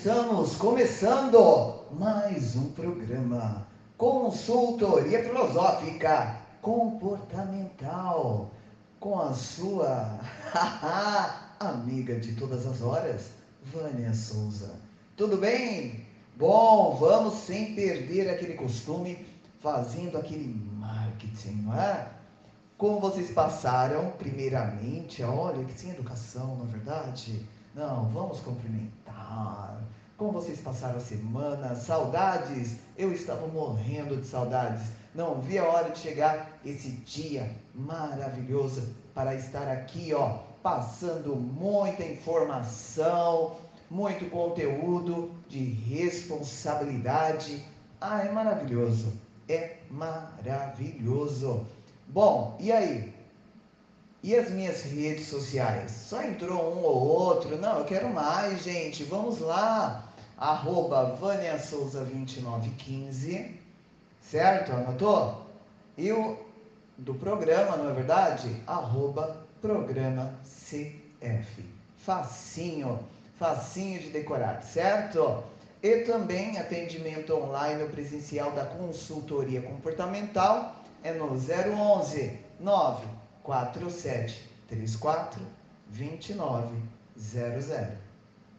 estamos começando mais um programa Consultoria Filosófica Comportamental com a sua amiga de todas as horas, Vânia Souza. Tudo bem? Bom, vamos sem perder aquele costume, fazendo aquele marketing, não é? Como vocês passaram, primeiramente, olha que sem educação, na é verdade. Não, vamos cumprimentar. Como vocês passaram a semana? Saudades? Eu estava morrendo de saudades. Não vi a hora de chegar esse dia maravilhoso para estar aqui, ó, passando muita informação, muito conteúdo de responsabilidade. Ah, é maravilhoso. É maravilhoso. Bom, e aí? E as minhas redes sociais? Só entrou um ou outro? Não, eu quero mais, gente. Vamos lá. Arroba Vânia Souza 2915. Certo? Anotou? E o do programa, não é verdade? Arroba programa CF. Facinho, facinho de decorar, certo? E também atendimento online ou presencial da consultoria comportamental é no 011 9 4734 2900.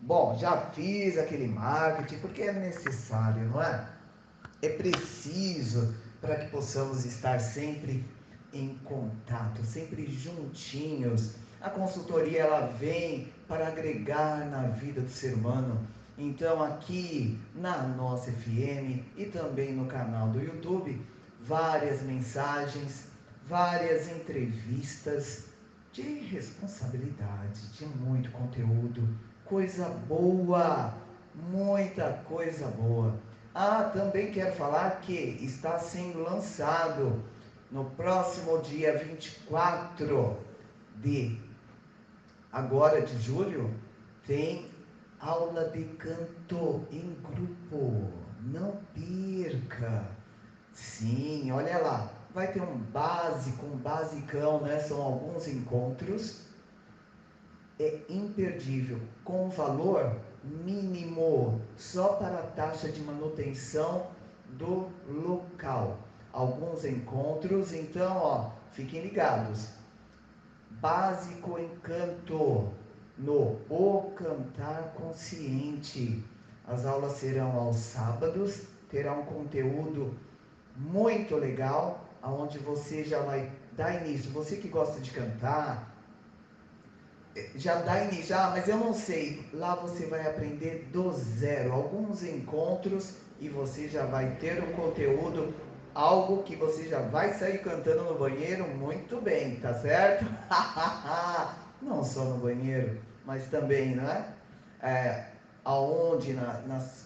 Bom, já fiz aquele marketing porque é necessário, não é? É preciso para que possamos estar sempre em contato, sempre juntinhos. A consultoria ela vem para agregar na vida do ser humano. Então aqui na nossa FM e também no canal do YouTube, várias mensagens várias entrevistas de responsabilidade, de muito conteúdo, coisa boa, muita coisa boa. Ah, também quero falar que está sendo lançado no próximo dia 24 de agora de julho, tem aula de canto em grupo. Não perca. Sim, olha lá vai ter um básico, um basicão, né? São alguns encontros. É imperdível, com valor mínimo, só para a taxa de manutenção do local. Alguns encontros, então, ó, fiquem ligados. Básico encanto no O Cantar Consciente. As aulas serão aos sábados, terá um conteúdo muito legal aonde você já vai dar início. Você que gosta de cantar, eh, já dá início. Ah, mas eu não sei. Lá você vai aprender do zero. Alguns encontros e você já vai ter um conteúdo, algo que você já vai sair cantando no banheiro muito bem, tá certo? não só no banheiro, mas também, não é? é aonde na, nas,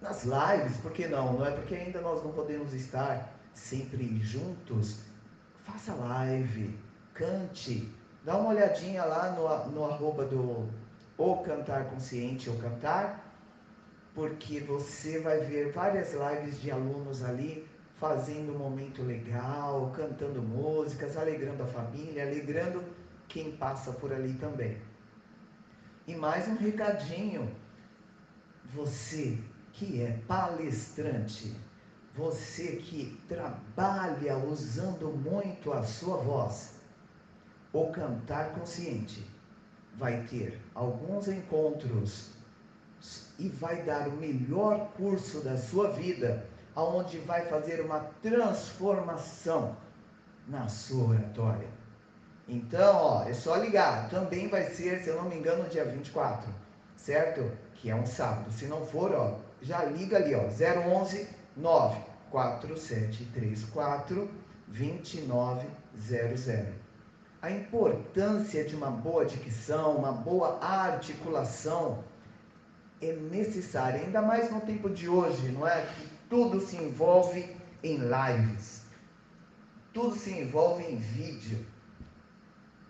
nas lives, por que não? Não é porque ainda nós não podemos estar sempre juntos, faça live, cante, dá uma olhadinha lá no, no arroba do O Cantar Consciente ou Cantar, porque você vai ver várias lives de alunos ali fazendo um momento legal, cantando músicas, alegrando a família, alegrando quem passa por ali também. E mais um recadinho, você que é palestrante, você que trabalha usando muito a sua voz, o cantar consciente vai ter alguns encontros e vai dar o melhor curso da sua vida, aonde vai fazer uma transformação na sua oratória. Então, ó, é só ligar. Também vai ser, se eu não me engano, dia 24, certo? Que é um sábado. Se não for, ó, já liga ali, ó, 011 94734 2900. A importância de uma boa dicção, uma boa articulação é necessária, ainda mais no tempo de hoje, não é? Que tudo se envolve em lives, tudo se envolve em vídeo,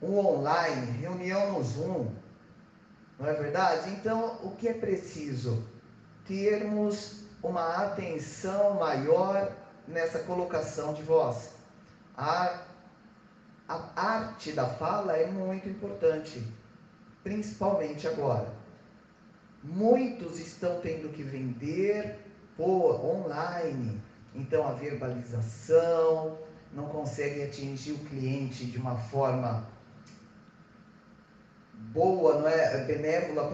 um online, reunião no Zoom, não é verdade? Então, o que é preciso? Termos uma atenção maior nessa colocação de voz. A, a arte da fala é muito importante, principalmente agora. Muitos estão tendo que vender por online. Então a verbalização não consegue atingir o cliente de uma forma boa, não é? Benévola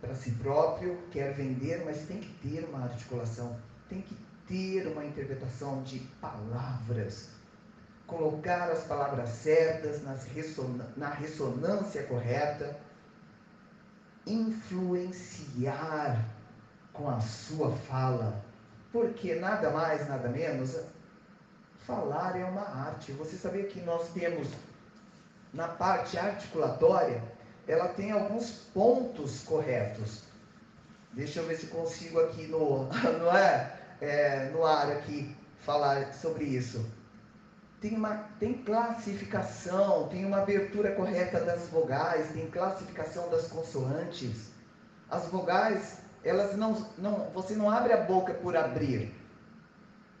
para si próprio, quer vender, mas tem que ter uma articulação, tem que ter uma interpretação de palavras, colocar as palavras certas na ressonância correta, influenciar com a sua fala, porque nada mais, nada menos, falar é uma arte. Você sabia que nós temos na parte articulatória, ela tem alguns pontos corretos. Deixa eu ver se consigo aqui no, não é? é, no ar aqui falar sobre isso. Tem, uma, tem classificação, tem uma abertura correta das vogais, tem classificação das consoantes. As vogais, elas não, não, você não abre a boca por abrir.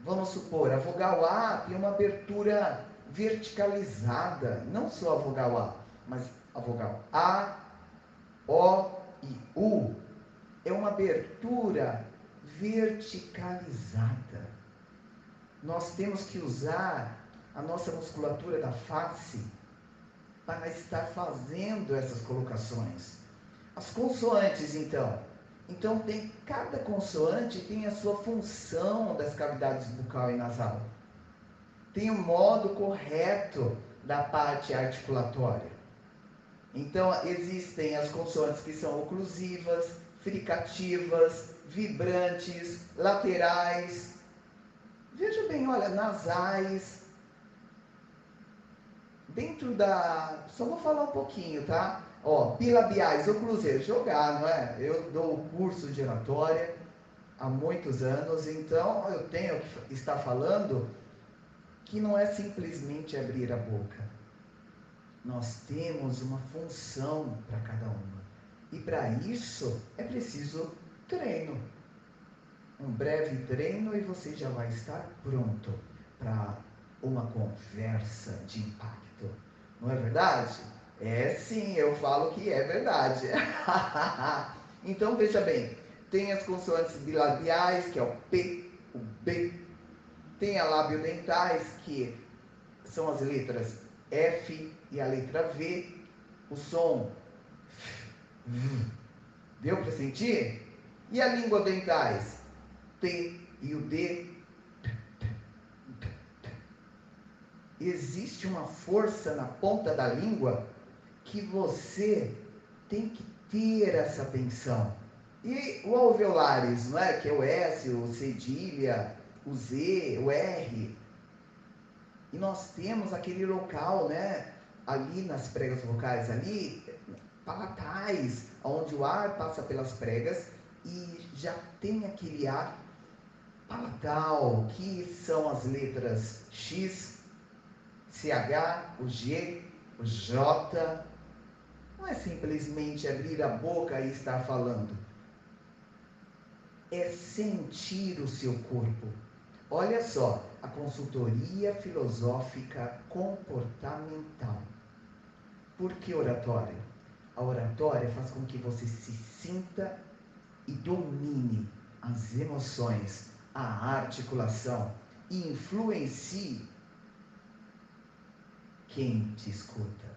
Vamos supor, a vogal A tem uma abertura verticalizada, não só a vogal A, mas a vogal A, O e U é uma abertura verticalizada. Nós temos que usar a nossa musculatura da face para estar fazendo essas colocações. As consoantes, então. Então, tem, cada consoante tem a sua função das cavidades bucal e nasal. Tem o modo correto da parte articulatória. Então, existem as consoantes que são oclusivas, fricativas, vibrantes, laterais. Veja bem, olha, nasais. Dentro da. Só vou falar um pouquinho, tá? Ó, bilabiais, ocluseiros, jogar, não é? Eu dou curso de oratória há muitos anos, então eu tenho que estar falando que não é simplesmente abrir a boca. Nós temos uma função para cada uma. E para isso é preciso treino. Um breve treino e você já vai estar pronto para uma conversa de impacto. Não é verdade? É sim, eu falo que é verdade. então veja bem, tem as consoantes bilabiais, que é o P, o B, tem a labiodentais, que são as letras F e a letra V, o som. Deu para sentir? E a língua dentais? T e o D. Existe uma força na ponta da língua que você tem que ter essa atenção. E o alveolares, não é? Que é o S, o cedilha, o Z, o R. E nós temos aquele local, né? Ali nas pregas vocais, ali, palatais, onde o ar passa pelas pregas e já tem aquele ar palatal, que são as letras X, CH, o G, o J. Não é simplesmente abrir a boca e estar falando. É sentir o seu corpo. Olha só, a consultoria filosófica comportamental. Por que oratória? A oratória faz com que você se sinta e domine as emoções, a articulação e influencie quem te escuta.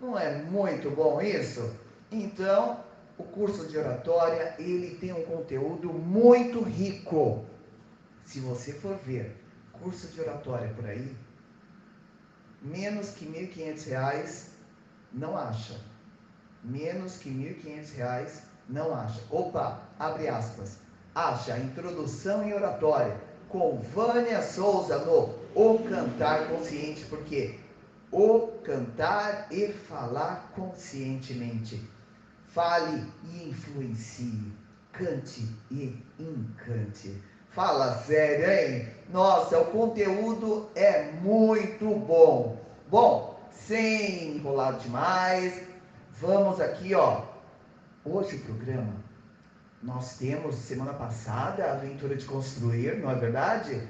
Não é muito bom isso? Então, o curso de oratória, ele tem um conteúdo muito rico. Se você for ver curso de oratória por aí, menos que R$ 1.500 não acha. Menos que R$ 1.500 não acha. Opa, abre aspas. Acha introdução em oratória com Vânia Souza no O Cantar Consciente, porque o cantar e falar conscientemente. Fale e influencie. Cante e encante. Fala sério, hein? Nossa, o conteúdo é muito bom. Bom, sem enrolar demais, vamos aqui, ó, Hoje o programa, nós temos semana passada a aventura de construir, não é verdade?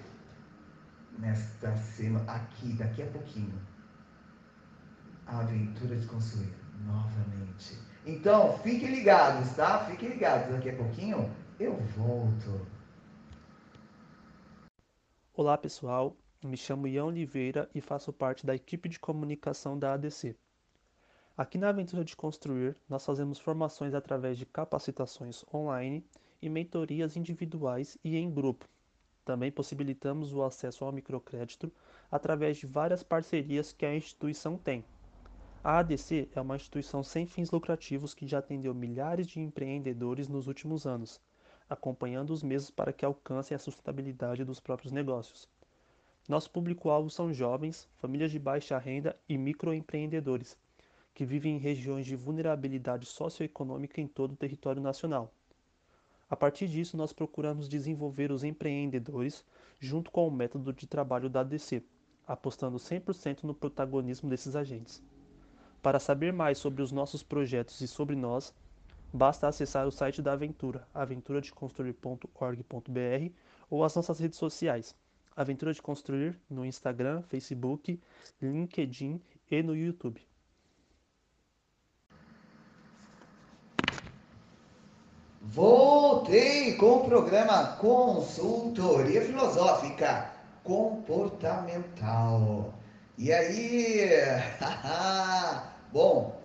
Nesta semana, aqui, daqui a pouquinho, a aventura de construir novamente. Então, fiquem ligados, tá? Fiquem ligados. Daqui a pouquinho eu volto. Olá, pessoal. Me chamo Ian Oliveira e faço parte da equipe de comunicação da ADC. Aqui na Aventura de Construir, nós fazemos formações através de capacitações online e mentorias individuais e em grupo. Também possibilitamos o acesso ao microcrédito através de várias parcerias que a instituição tem. A ADC é uma instituição sem fins lucrativos que já atendeu milhares de empreendedores nos últimos anos, acompanhando os mesmos para que alcancem a sustentabilidade dos próprios negócios. Nosso público-alvo são jovens, famílias de baixa renda e microempreendedores, que vivem em regiões de vulnerabilidade socioeconômica em todo o território nacional. A partir disso, nós procuramos desenvolver os empreendedores junto com o método de trabalho da ADC, apostando 100% no protagonismo desses agentes. Para saber mais sobre os nossos projetos e sobre nós, basta acessar o site da Aventura, aventuradeconstruir.org.br ou as nossas redes sociais, Aventura de Construir no Instagram, Facebook, LinkedIn e no YouTube. Voltei com o programa Consultoria Filosófica Comportamental. E aí? Bom,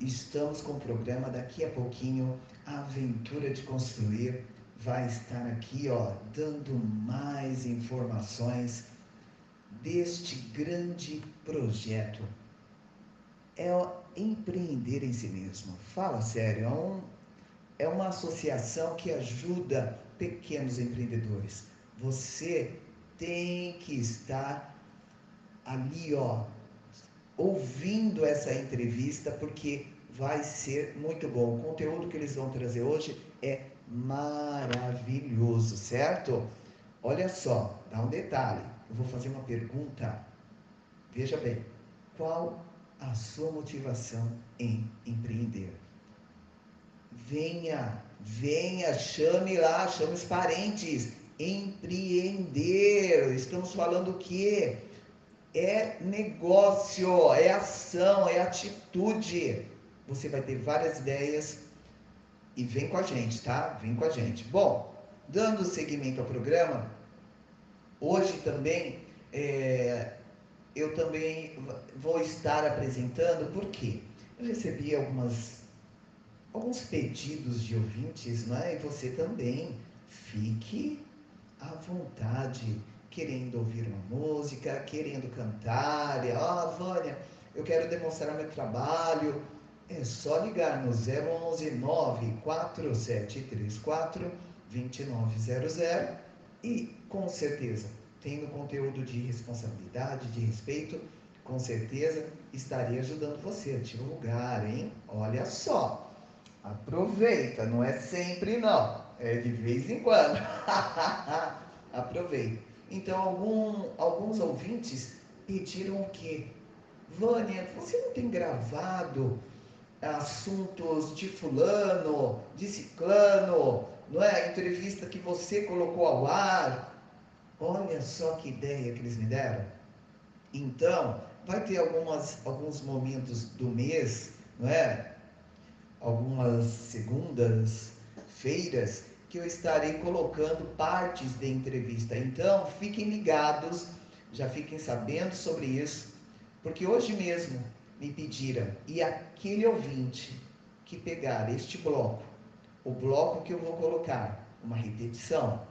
estamos com o programa daqui a pouquinho. A Aventura de Construir vai estar aqui, ó, dando mais informações deste grande projeto. É empreender em si mesmo. Fala sério, é, um, é uma associação que ajuda pequenos empreendedores. Você tem que estar ali, ó, ouvindo essa entrevista, porque vai ser muito bom. O conteúdo que eles vão trazer hoje é maravilhoso, certo? Olha só, dá um detalhe. Eu vou fazer uma pergunta. Veja bem, qual a sua motivação em empreender? Venha, venha, chame lá, chame os parentes. Empreender. Estamos falando o quê? É negócio, é ação, é atitude. Você vai ter várias ideias e vem com a gente, tá? Vem com a gente. Bom, dando seguimento ao programa, hoje também é, eu também vou estar apresentando, porque eu recebi algumas, alguns pedidos de ouvintes, né? E você também fique à vontade querendo ouvir uma música, querendo cantar, ó, oh, Vânia, eu quero demonstrar meu trabalho. É só ligar no 011 94734 2900 e com certeza, tendo conteúdo de responsabilidade, de respeito, com certeza estarei ajudando você a divulgar, hein? Olha só. Aproveita, não é sempre não, é de vez em quando. Aproveita. Então, algum, alguns ouvintes pediram o quê? Vânia, você não tem gravado assuntos de fulano, de ciclano, não é? A entrevista que você colocou ao ar. Olha só que ideia que eles me deram. Então, vai ter algumas, alguns momentos do mês, não é? Algumas segundas, feiras, que eu estarei colocando partes da entrevista. Então, fiquem ligados, já fiquem sabendo sobre isso, porque hoje mesmo me pediram, e aquele ouvinte que pegar este bloco, o bloco que eu vou colocar, uma repetição,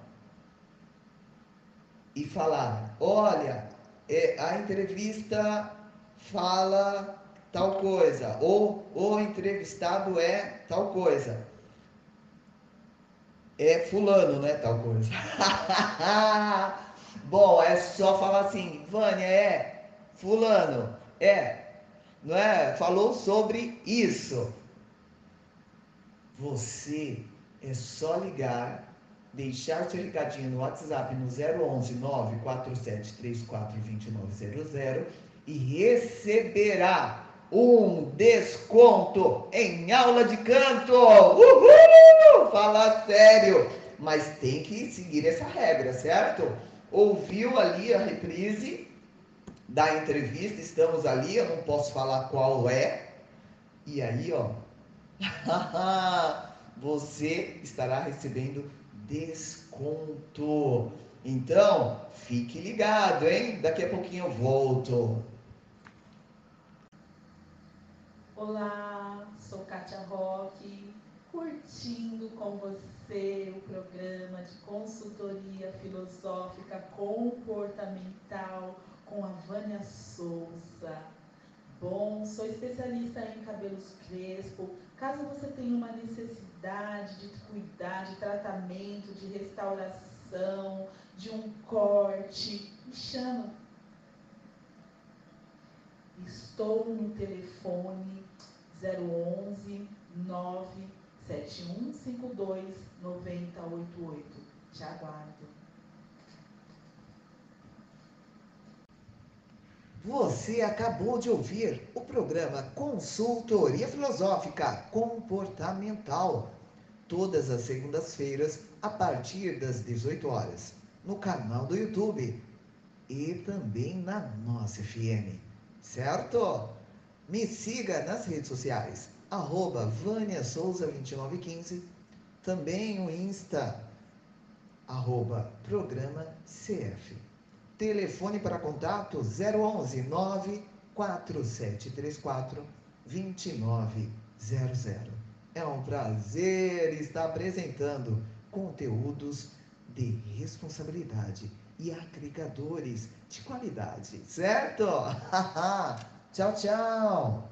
e falar: olha, é, a entrevista fala tal coisa, ou o entrevistado é tal coisa é fulano, né? Tal coisa. Bom, é só falar assim, Vânia, é fulano, é, não é? Falou sobre isso. Você é só ligar, deixar seu recadinho no WhatsApp no 011 947 34 2900 e receberá um desconto em aula de canto. Uhul! Fala sério. Mas tem que seguir essa regra, certo? Ouviu ali a reprise da entrevista, estamos ali, eu não posso falar qual é. E aí, ó, você estará recebendo desconto. Então, fique ligado, hein? Daqui a pouquinho eu volto. Olá, sou Kátia Roque, curtindo com você o programa de consultoria filosófica comportamental com a Vânia Souza. Bom, sou especialista em cabelos crespo. Caso você tenha uma necessidade de cuidar, de tratamento, de restauração, de um corte, me chama. Estou no telefone 011 97152 9088. Te aguardo. Você acabou de ouvir o programa Consultoria Filosófica Comportamental, todas as segundas-feiras, a partir das 18 horas, no canal do YouTube e também na nossa FM, certo? Me siga nas redes sociais, arroba Vânia Souza 2915, também o Insta, arroba Programa CF. Telefone para contato 011 94734 2900. É um prazer estar apresentando conteúdos de responsabilidade e agregadores de qualidade, certo? tchau, tchau!